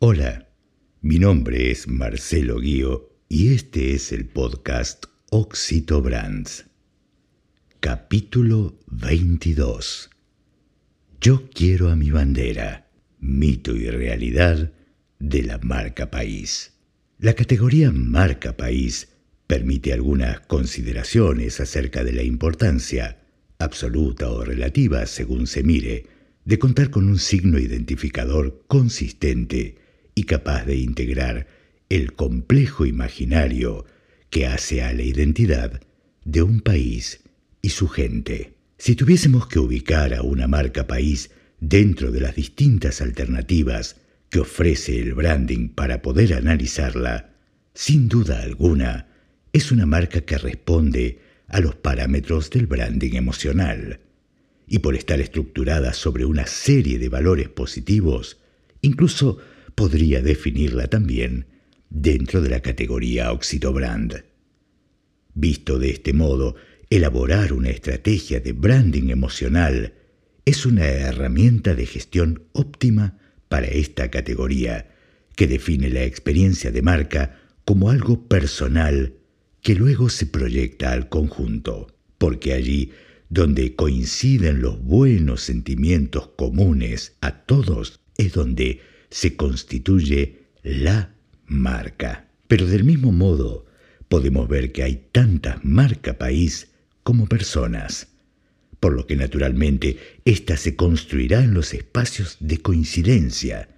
Hola, mi nombre es Marcelo Guío y este es el podcast Oxito Brands. Capítulo 22. Yo quiero a mi bandera, mito y realidad de la marca país. La categoría marca país permite algunas consideraciones acerca de la importancia, absoluta o relativa según se mire, de contar con un signo identificador consistente y capaz de integrar el complejo imaginario que hace a la identidad de un país y su gente. Si tuviésemos que ubicar a una marca país dentro de las distintas alternativas que ofrece el branding para poder analizarla, sin duda alguna, es una marca que responde a los parámetros del branding emocional. Y por estar estructurada sobre una serie de valores positivos, incluso podría definirla también dentro de la categoría Oxitobrand. Visto de este modo, elaborar una estrategia de branding emocional es una herramienta de gestión óptima para esta categoría, que define la experiencia de marca como algo personal que luego se proyecta al conjunto, porque allí donde coinciden los buenos sentimientos comunes a todos es donde se constituye la marca. Pero del mismo modo, podemos ver que hay tantas marca país como personas, por lo que naturalmente ésta se construirá en los espacios de coincidencia,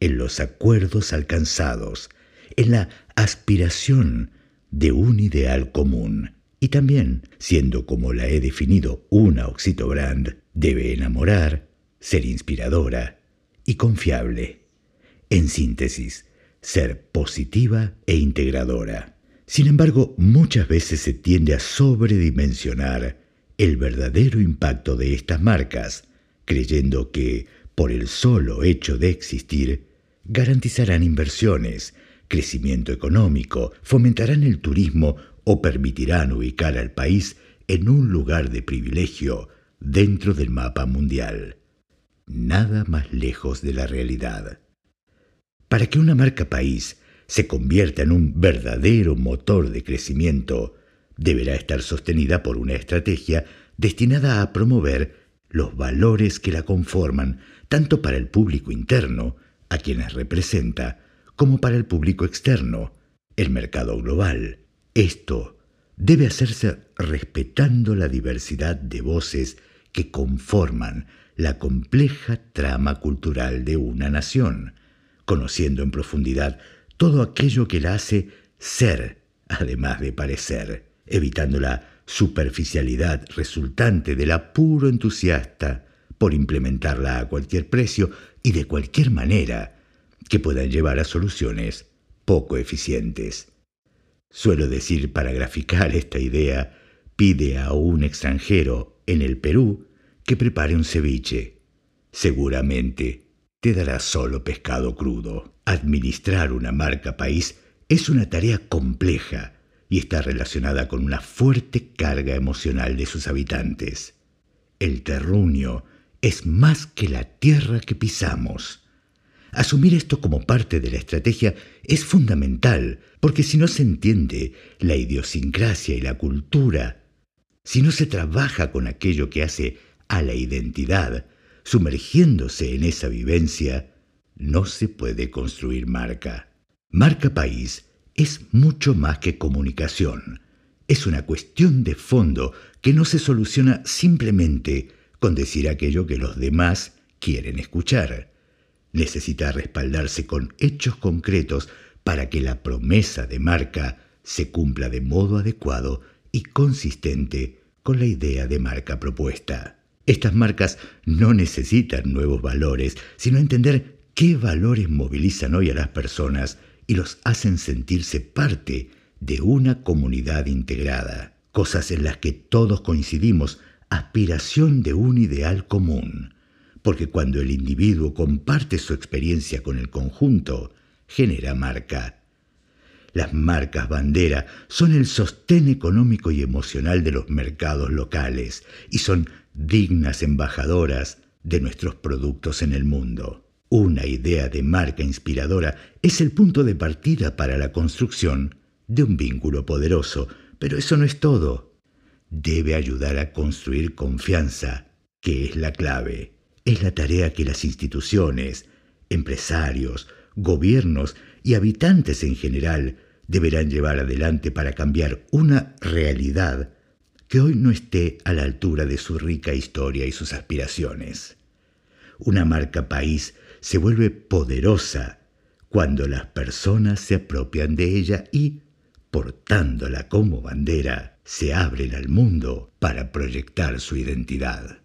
en los acuerdos alcanzados, en la aspiración de un ideal común. Y también, siendo como la he definido una Oxitobrand, debe enamorar, ser inspiradora y confiable. En síntesis, ser positiva e integradora. Sin embargo, muchas veces se tiende a sobredimensionar el verdadero impacto de estas marcas, creyendo que, por el solo hecho de existir, garantizarán inversiones, crecimiento económico, fomentarán el turismo o permitirán ubicar al país en un lugar de privilegio dentro del mapa mundial. Nada más lejos de la realidad. Para que una marca país se convierta en un verdadero motor de crecimiento, deberá estar sostenida por una estrategia destinada a promover los valores que la conforman, tanto para el público interno, a quienes representa, como para el público externo, el mercado global. Esto debe hacerse respetando la diversidad de voces que conforman la compleja trama cultural de una nación, conociendo en profundidad todo aquello que la hace ser, además de parecer, evitando la superficialidad resultante del apuro entusiasta por implementarla a cualquier precio y de cualquier manera que puedan llevar a soluciones poco eficientes. Suelo decir para graficar esta idea, pide a un extranjero en el Perú que prepare un ceviche. Seguramente te dará solo pescado crudo. Administrar una marca país es una tarea compleja y está relacionada con una fuerte carga emocional de sus habitantes. El terruño es más que la tierra que pisamos. Asumir esto como parte de la estrategia es fundamental, porque si no se entiende la idiosincrasia y la cultura, si no se trabaja con aquello que hace a la identidad, sumergiéndose en esa vivencia, no se puede construir marca. Marca país es mucho más que comunicación. Es una cuestión de fondo que no se soluciona simplemente con decir aquello que los demás quieren escuchar. Necesita respaldarse con hechos concretos para que la promesa de marca se cumpla de modo adecuado y consistente con la idea de marca propuesta. Estas marcas no necesitan nuevos valores, sino entender qué valores movilizan hoy a las personas y los hacen sentirse parte de una comunidad integrada, cosas en las que todos coincidimos, aspiración de un ideal común, porque cuando el individuo comparte su experiencia con el conjunto, genera marca. Las marcas bandera son el sostén económico y emocional de los mercados locales y son dignas embajadoras de nuestros productos en el mundo. Una idea de marca inspiradora es el punto de partida para la construcción de un vínculo poderoso, pero eso no es todo. Debe ayudar a construir confianza, que es la clave. Es la tarea que las instituciones, empresarios, gobiernos y habitantes en general deberán llevar adelante para cambiar una realidad que hoy no esté a la altura de su rica historia y sus aspiraciones. Una marca país se vuelve poderosa cuando las personas se apropian de ella y, portándola como bandera, se abren al mundo para proyectar su identidad.